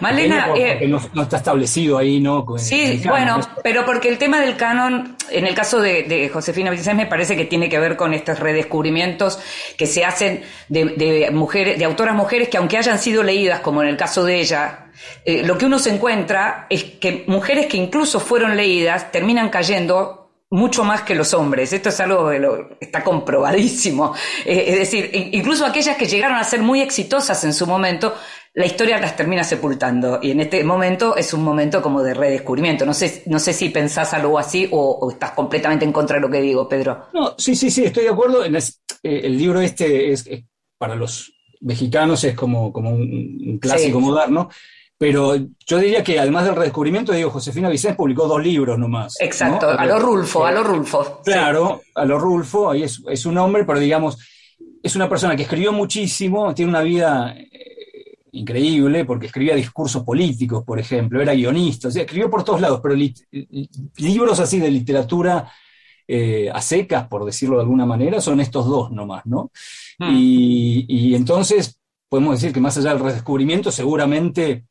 Malena, eh, no, no está establecido ahí, ¿no? Sí, canon, bueno, pero porque el tema del canon, en el caso de, de Josefina Vicens, me parece que tiene que ver con estos redescubrimientos que se hacen de, de mujeres, de autoras mujeres que aunque hayan sido leídas, como en el caso de ella, eh, lo que uno se encuentra es que mujeres que incluso fueron leídas terminan cayendo mucho más que los hombres. Esto es algo que lo- está comprobadísimo. Eh, es decir, in- incluso aquellas que llegaron a ser muy exitosas en su momento, la historia las termina sepultando. Y en este momento es un momento como de redescubrimiento. No sé, no sé si pensás algo así o, o estás completamente en contra de lo que digo, Pedro. No, sí, sí, sí, estoy de acuerdo. En es- eh, el libro este es, es- para los mexicanos es como, como un, un clásico Sí. moderno, pero yo diría que además del redescubrimiento, digo, Josefina Vicens publicó dos libros nomás. ¿no? Exacto, a lo Rulfo, a lo Rulfo. Sí. Claro, a lo Rulfo, ahí es, es un hombre, pero digamos, es una persona que escribió muchísimo, tiene una vida eh, increíble, porque escribía discursos políticos, por ejemplo, era guionista, o sea, escribió por todos lados, pero libros así de literatura eh, a secas, por decirlo de alguna manera, son estos dos nomás, ¿no? Mm. Y, y entonces podemos decir que más allá del redescubrimiento, seguramente,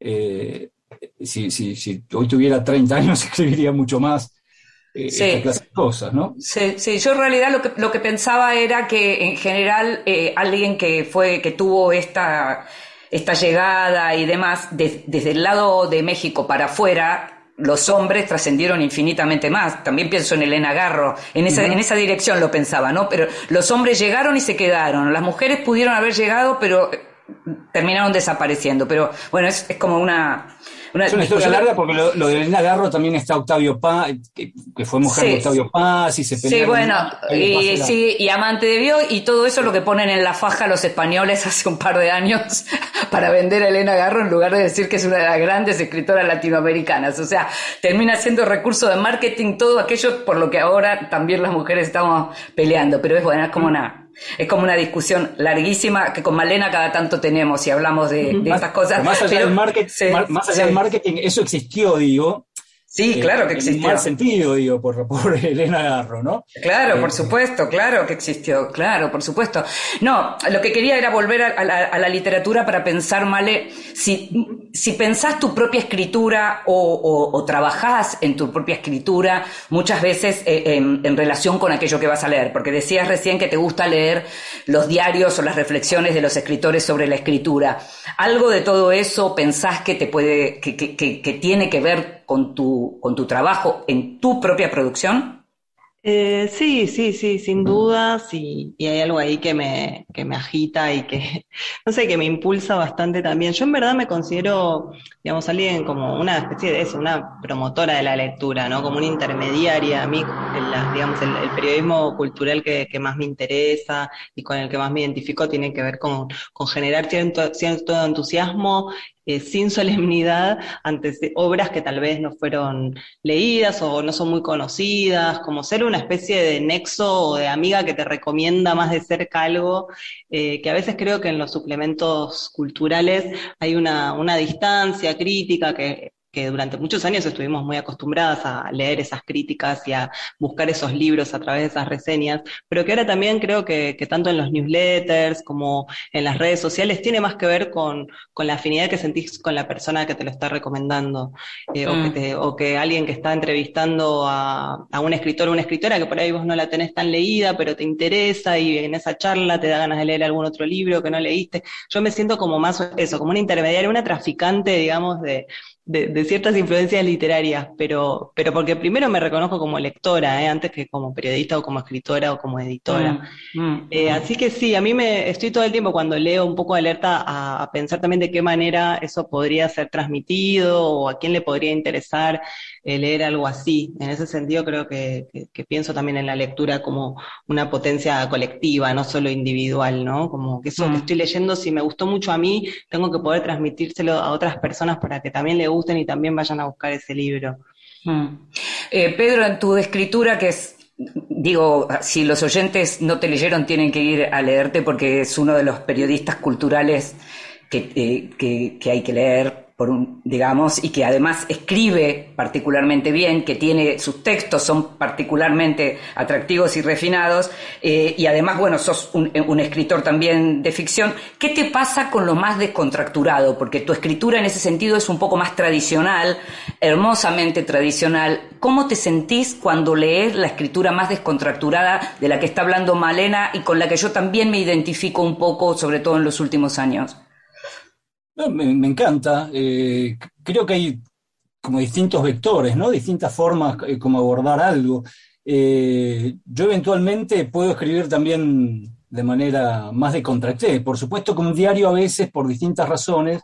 eh, si, si- si hoy tuviera 30 años, *laughs* escribiría mucho más eh, Sí. esta clase de cosas, ¿no? Sí, sí, yo en realidad lo que, lo que pensaba era que en general eh, alguien que fue, que tuvo esta, esta llegada y demás, de- desde el lado de México para afuera, los hombres trascendieron infinitamente más. También pienso en Elena Garro, en esa, en esa dirección lo pensaba, ¿no? Pero los hombres llegaron y se quedaron. Las mujeres pudieron haber llegado, pero terminaron desapareciendo. Pero bueno, es, es como una... una Es una historia larga porque lo, lo de Elena Garro también está Octavio Paz, que, que fue mujer Sí. de Octavio Paz y se Sí, pelearon. bueno, Octavio Paz y, sí, y amante de Bio, y todo eso lo que ponen en la faja los españoles *laughs* hace un par de años para vender a Elena Garro en lugar de decir que es una de las grandes escritoras latinoamericanas. O sea, termina siendo recurso de marketing todo aquello por lo que ahora también las mujeres estamos peleando. Pero es bueno, es como una, es como una discusión larguísima que con Malena cada tanto tenemos y hablamos de, de estas cosas. Más allá, Pero- del, market- sí, más allá sí. del marketing, eso existió, digo. Sí, eh, claro que En existió. mal sentido, digo, por, por *laughs* Elena Garro, ¿no? Claro, Eh, por supuesto, claro que existió, claro, por supuesto. No, lo que quería era volver a, a la, a la literatura para pensar, Male, si, si pensás tu propia escritura o, trabajás en tu propia escritura, muchas veces eh, en, relación con aquello que vas a leer, porque decías recién que te gusta leer los diarios o las reflexiones de los escritores sobre la escritura. ¿Algo de todo eso pensás que te puede, que- que tiene que ver con tu, con tu trabajo en tu propia producción? Eh, sí, sí, sí, sin dudas, y, y hay algo ahí que me, que me agita y que, *laughs* no sé, que me impulsa bastante también. Yo en verdad me considero, digamos, alguien como una especie de eso, una promotora de la lectura, ¿no? Como una intermediaria. A mí, el, digamos, el, el periodismo cultural que, que más me interesa y con el que más me identifico tiene que ver con, con generar cierto, cierto entusiasmo eh, sin solemnidad ante se- obras que tal vez no fueron leídas o no son muy conocidas, como ser una especie de nexo o de amiga que te recomienda más de cerca algo, eh, que a veces creo que en los suplementos culturales hay una, una distancia crítica que que durante muchos años estuvimos muy acostumbradas a leer esas críticas y a buscar esos libros a través de esas reseñas, pero que ahora también creo que, que tanto en los newsletters como en las redes sociales tiene más que ver con, con la afinidad que sentís con la persona que te lo está recomendando, eh, o, que Mm. te- o que alguien que está entrevistando a, a un escritor o una escritora que por ahí vos no la tenés tan leída, pero te interesa y en esa charla te da ganas de leer algún otro libro que no leíste. Yo me siento como más eso, como una intermediaria, una traficante, digamos, de, de, de ciertas influencias literarias, pero, pero porque primero me reconozco como lectora, ¿eh? antes que como periodista o como escritora o como editora. Mm, mm. Eh, así que sí, a mí me estoy todo el tiempo cuando leo un poco alerta a, a pensar también de qué manera eso podría ser transmitido o a quién le podría interesar eh, leer algo así. En ese sentido creo que, que- que pienso también en la lectura como una potencia colectiva, no solo individual, ¿no? Como que eso Mm. que estoy leyendo, si me gustó mucho a mí, tengo que poder transmitírselo a otras personas para que también le y también vayan a buscar ese libro. Mm. Eh, Pedro, en tu escritura, que es, digo, si los oyentes no te leyeron, tienen que ir a leerte porque es uno de los periodistas culturales que, eh, que hay que leer, por un, digamos, y que además escribe particularmente bien, que tiene sus textos son particularmente atractivos y refinados, eh, y además, bueno, sos un, un escritor también de ficción. ¿Qué te pasa con lo más descontracturado? Porque tu escritura en ese sentido es un poco más tradicional, hermosamente tradicional. ¿Cómo te sentís cuando lees la escritura más descontracturada de la que está hablando Malena y con la que yo también me identifico un poco, sobre todo en los últimos años? Me, me encanta. eh, creo que hay como distintos vectores, ¿no? Distintas formas eh, como abordar algo. Eh, yo eventualmente puedo escribir también de manera más de Por supuesto que un diario a veces, por distintas razones,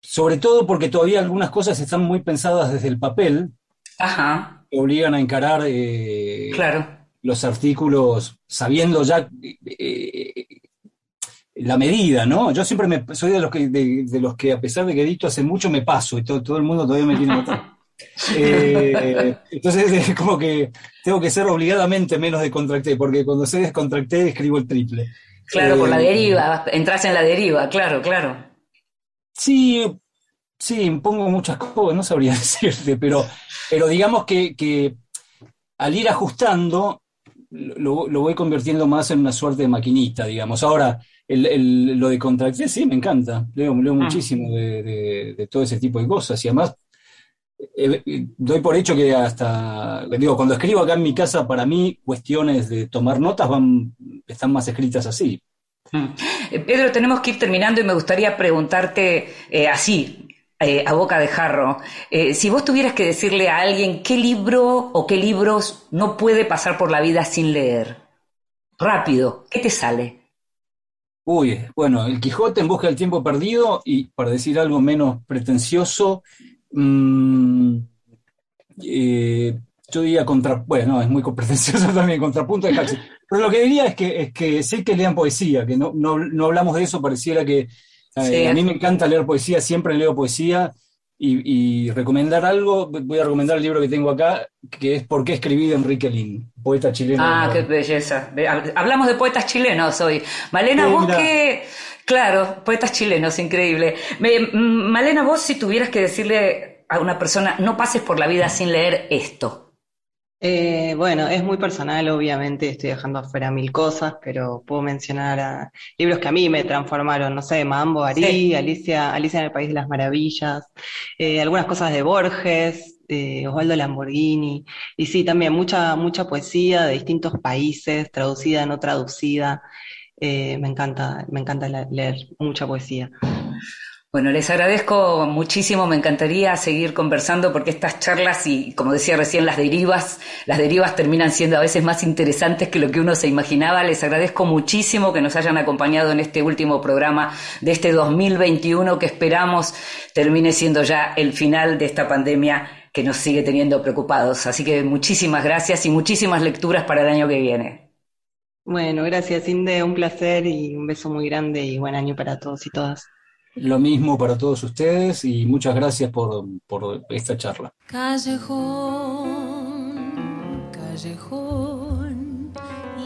sobre todo porque todavía algunas cosas están muy pensadas desde el papel, Ajá, que obligan a encarar eh, claro. los artículos sabiendo ya la medida, ¿no? Yo siempre me, soy de los que, de, de los que a pesar de que edito hace mucho me paso y todo, todo el mundo todavía me tiene notado. *laughs* Eh, entonces es como que tengo que ser obligadamente menos descontracté, porque cuando sé descontracté escribo el triple. Claro, por la Eh, deriva, entras en la deriva, claro, claro. Sí, sí, pongo muchas cosas, no sabría *laughs* decirte, pero, pero digamos que, que al ir ajustando, lo, lo voy convirtiendo más en una suerte de maquinita, digamos. Ahora, el, el- lo de contracté, sí, me encanta. Leo, leo muchísimo de, de- de todo ese tipo de cosas. Y además, eh, eh, doy por hecho que hasta, digo, cuando escribo acá en mi casa, para mí, cuestiones de tomar notas van, están más escritas así. Mm. Eh, Pedro, tenemos que ir terminando y me gustaría preguntarte eh, así, a boca de jarro, si vos tuvieras que decirle a alguien qué libro o qué libros no puede pasar por la vida sin leer, rápido, ¿qué te sale? Uy, bueno, El Quijote en busca del tiempo perdido y para decir algo menos pretencioso, mm, eh, yo diría contra, bueno, es muy pretencioso *laughs* también, contrapunto de Huxley. Pero lo que diría es que, es que sí que lean poesía, que no, no, no hablamos de eso, pareciera que eh, Sí. a mí me encanta leer poesía, siempre leo poesía y, y recomendar algo, voy a recomendar el libro que tengo acá, que es ¿Por qué escribí de Enrique Lin, poeta chileno. Ah, qué belleza. Hablamos de poetas chilenos hoy. Malena, Sí, vos qué... Claro, poetas chilenos, increíble. Me- mm, Malena, vos si tuvieras que decirle a una persona, no pases por la vida sin leer esto. Eh, bueno, es muy personal, obviamente, estoy dejando afuera mil cosas, pero puedo mencionar a libros que a mí me transformaron, no sé, Mambo Sí. Alicia, Alicia en el País de las Maravillas, eh, algunas cosas de Borges, de Osvaldo Lamborghini, y sí, también mucha, mucha poesía de distintos países, traducida, no traducida. Eh, me encanta, me encanta leer mucha poesía. Bueno, les agradezco muchísimo, me encantaría seguir conversando porque estas charlas y, como decía recién, las derivas, las derivas terminan siendo a veces más interesantes que lo que uno se imaginaba. Les agradezco muchísimo que nos hayan acompañado en este último programa de este 2021 que esperamos termine siendo ya el final de esta pandemia que nos sigue teniendo preocupados. Así que muchísimas gracias y muchísimas lecturas para el año que viene. Bueno, gracias, Inde, un placer y un beso muy grande y buen año para todos y todas. Lo mismo para todos ustedes y muchas gracias por, por esta charla. Callejón, callejón,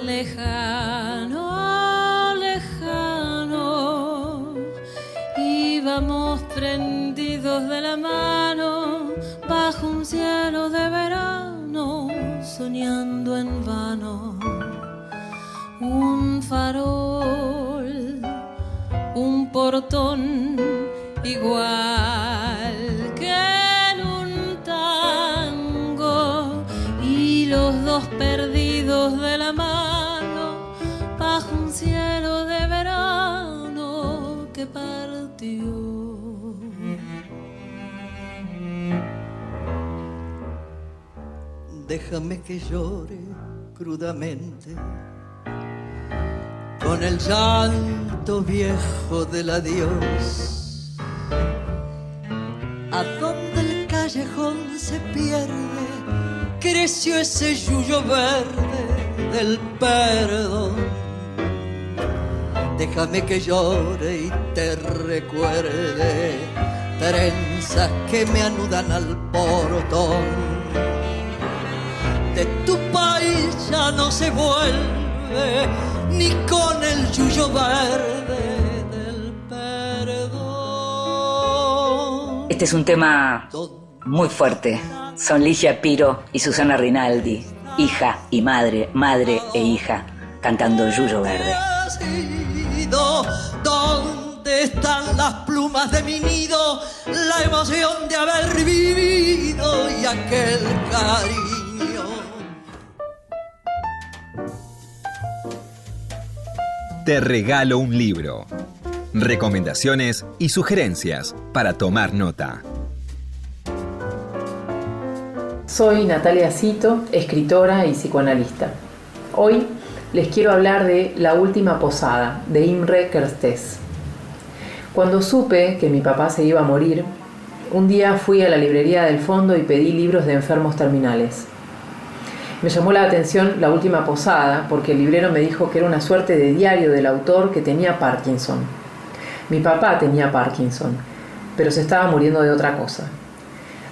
lejano, lejano, íbamos prendidos de la mano bajo un cielo de verano, soñando en vano. Un farol, un portón igual que en un tango y los dos perdidos de la mano bajo un cielo de verano que partió. Déjame que llore crudamente con el llanto viejo del adiós. A donde el callejón se pierde, creció ese yuyo verde del perdón. Déjame que llore y te recuerde trenzas que me anudan al portón de tu país ya no se vuelve ni con el yuyo verde del perdón. Este es un tema muy fuerte. Son Ligia Piro y Susana Rinaldi, hija y madre, madre e hija, cantando Yuyo Verde. ¿Dónde están las plumas de mi nido? La emoción de haber vivido y aquel cariño. Te regalo un libro. Recomendaciones y sugerencias para tomar nota. Soy Natalia Cito, escritora y psicoanalista. Hoy les quiero hablar de La Última Posada, de Imre Kertész. Cuando supe que mi papá se iba a morir, un día fui a la librería del fondo y pedí libros de enfermos terminales. Me llamó la atención La Última Posada porque el librero me dijo que era una suerte de diario del autor que tenía Parkinson. Mi papá tenía Parkinson, pero se estaba muriendo de otra cosa.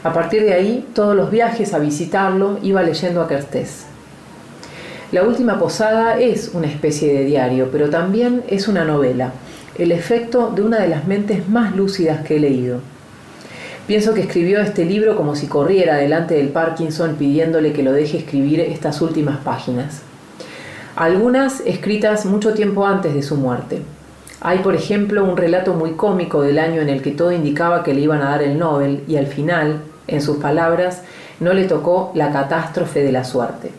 A partir de ahí, todos los viajes a visitarlo iba leyendo a Kertész. La última posada es una especie de diario, pero también es una novela, el efecto de una de las mentes más lúcidas que he leído. Pienso que escribió este libro como si corriera delante del Parkinson pidiéndole que lo deje escribir estas últimas páginas. Algunas escritas mucho tiempo antes de su muerte. Hay, por ejemplo, un relato muy cómico del año en el que todo indicaba que le iban a dar el Nobel y al final, en sus palabras, no le tocó la catástrofe de la suerte.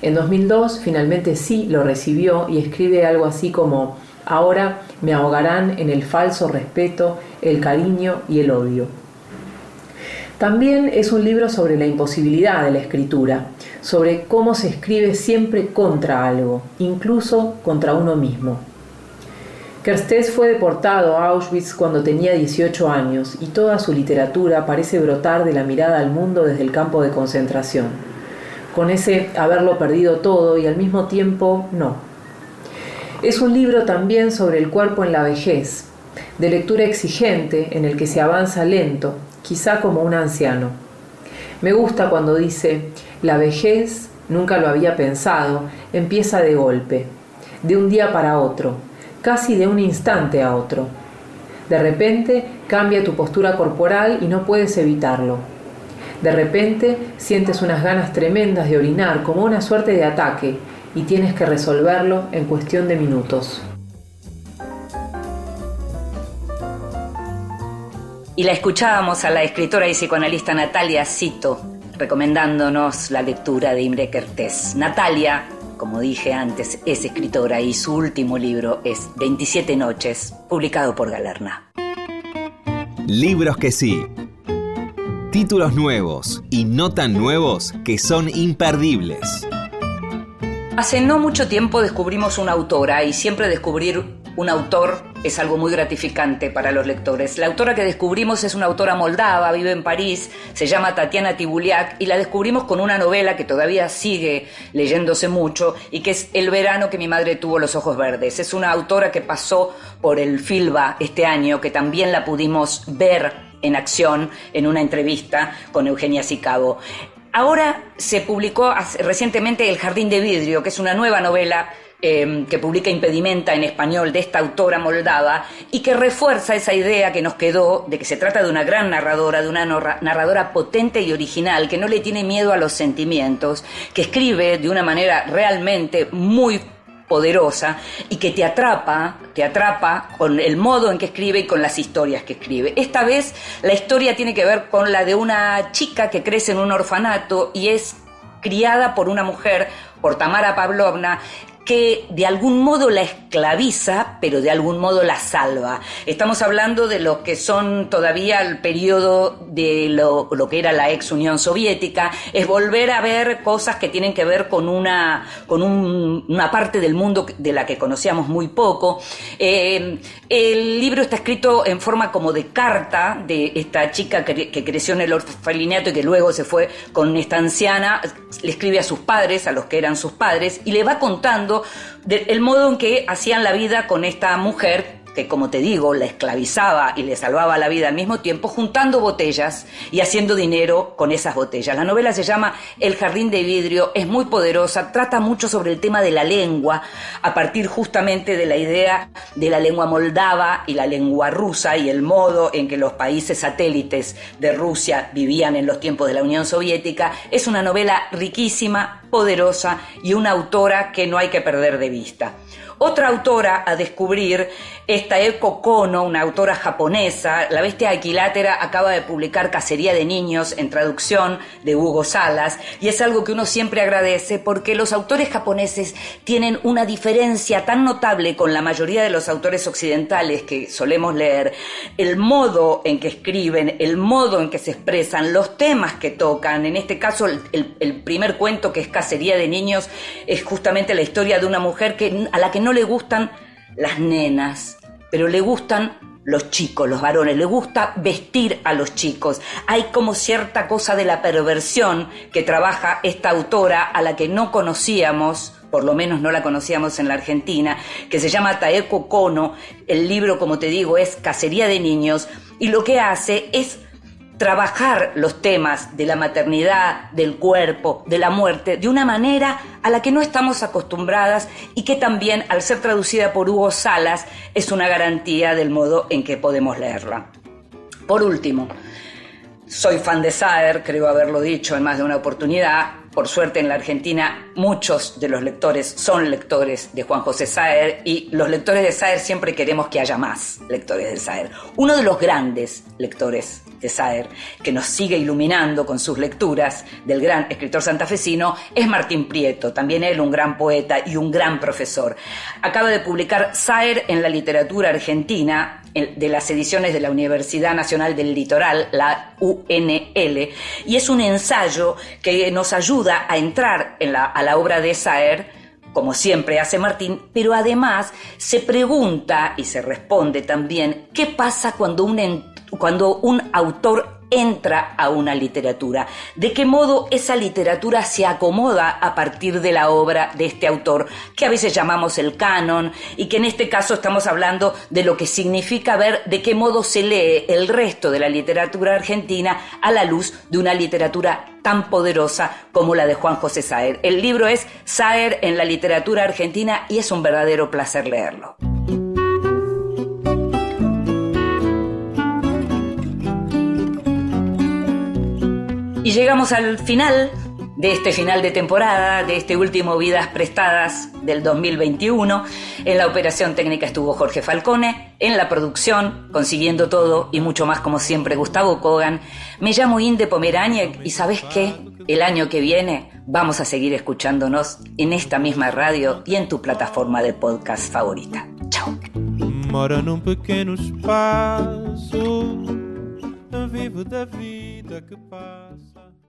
En 2002 finalmente sí lo recibió y escribe algo así como, ahora me ahogarán en el falso respeto, el cariño y el odio. También es un libro sobre la imposibilidad de la escritura, sobre cómo se escribe siempre contra algo, incluso contra uno mismo. Kertész fue deportado a Auschwitz cuando tenía 18 años y toda su literatura parece brotar de la mirada al mundo desde el campo de concentración, con ese haberlo perdido todo y al mismo tiempo no. Es un libro también sobre el cuerpo en la vejez, de lectura exigente en el que se avanza lento, quizá como un anciano. Me gusta cuando dice, la vejez, nunca lo había pensado, empieza de golpe, de un día para otro, casi de un instante a otro. De repente cambia tu postura corporal y no puedes evitarlo. De repente sientes unas ganas tremendas de orinar como una suerte de ataque y tienes que resolverlo en cuestión de minutos. Y la escuchábamos a la escritora y psicoanalista Natalia Cito, recomendándonos la lectura de Imre Kertész. Natalia, como dije antes, es escritora y su último libro es 27 noches, publicado por Galerna. Libros que sí. Títulos nuevos y no tan nuevos que son imperdibles. Hace no mucho tiempo descubrimos una autora y siempre descubrir un autor es algo muy gratificante para los lectores. La autora que descubrimos es una autora moldava, vive en París, se llama Tatiana Tibuliak y la descubrimos con una novela que todavía sigue leyéndose mucho y que es El verano que mi madre tuvo los ojos verdes. Es una autora que pasó por el Filba este año, que también la pudimos ver en acción en una entrevista con Eugenia Sicabo. Ahora se publicó recientemente El Jardín de Vidrio, que es una nueva novela em, que publica Impedimenta en español de esta autora moldava y que refuerza esa idea que nos quedó de que se trata de una gran narradora, de una narradora potente y original, que no le tiene miedo a los sentimientos, que escribe de una manera realmente muy poderosa y que te atrapa, te atrapa con el modo en que escribe y con las historias que escribe. Esta vez la historia tiene que ver con la de una chica que crece en un orfanato y es criada por una mujer, por Tamara Pavlovna, que de algún modo la esclaviza, pero de algún modo la salva. Estamos hablando de lo que son todavía el periodo de lo, que era la ex Unión Soviética, es volver a ver cosas que tienen que ver con una, con una parte del mundo de la que conocíamos muy poco. Eh, el libro está escrito en forma como de carta de esta chica que, creció en el orfelinato y que luego se fue con esta anciana, le escribe a sus padres, a los que eran sus padres, y le va contando el modo en que hacían la vida con esta mujer que como te digo, la esclavizaba y le salvaba la vida al mismo tiempo, juntando botellas y haciendo dinero con esas botellas. La novela se llama El jardín de vidrio, es muy poderosa, trata mucho sobre el tema de la lengua, a partir justamente de la idea de la lengua moldava y la lengua rusa y el modo en que los países satélites de Rusia vivían en los tiempos de la Unión Soviética. Es una novela riquísima, poderosa y una autora que no hay que perder de vista. Otra autora a descubrir, esta Eko Kono, una autora japonesa, La bestia equilátera acaba de publicar Cacería de Niños en traducción de Hugo Salas y es algo que uno siempre agradece porque los autores japoneses tienen una diferencia tan notable con la mayoría de los autores occidentales que solemos leer, el modo en que escriben, el modo en que se expresan, los temas que tocan, en este caso el, el primer cuento que es Cacería de Niños es justamente la historia de una mujer que, a la que no no le gustan las nenas, pero le gustan los chicos, los varones, le gusta vestir a los chicos. Hay como cierta cosa de la perversión que trabaja esta autora a la que no conocíamos, por lo menos no la conocíamos en la Argentina, que se llama Taeko Kono. El libro, como te digo, es Cacería de Niños y lo que hace es trabajar los temas de la maternidad, del cuerpo, de la muerte, de una manera a la que no estamos acostumbradas y que también, al ser traducida por Hugo Salas, es una garantía del modo en que podemos leerla. Por último, soy fan de Saer, creo haberlo dicho en más de una oportunidad, por suerte en la Argentina muchos de los lectores son lectores de Juan José Saer y los lectores de Saer siempre queremos que haya más lectores de Saer. Uno de los grandes lectores de Saer, que nos sigue iluminando con sus lecturas del gran escritor santafesino, es Martín Prieto, también él un gran poeta y un gran profesor. Acaba de publicar Saer en la literatura argentina, de las ediciones de la Universidad Nacional del Litoral, la UNL, y es un ensayo que nos ayuda a entrar a la obra de Saer, como siempre hace Martín, pero además se pregunta y se responde también qué pasa cuando un, cuando un autor entra a una literatura, de qué modo esa literatura se acomoda a partir de la obra de este autor, que a veces llamamos el canon, y que en este caso estamos hablando de lo que significa ver de qué modo se lee el resto de la literatura argentina a la luz de una literatura tan poderosa como la de Juan José Saer. El libro es Saer en la literatura argentina y es un verdadero placer leerlo. Y llegamos al final de este final de temporada, de este último Vidas Prestadas del 2021. En la operación técnica estuvo Jorge Falcone, en la producción, consiguiendo todo y mucho más como siempre Gustavo Kogan. Me llamo Inde Pomeraniec y sabes qué, el año que viene vamos a seguir escuchándonos en esta misma radio y en tu plataforma de podcast favorita. Chao.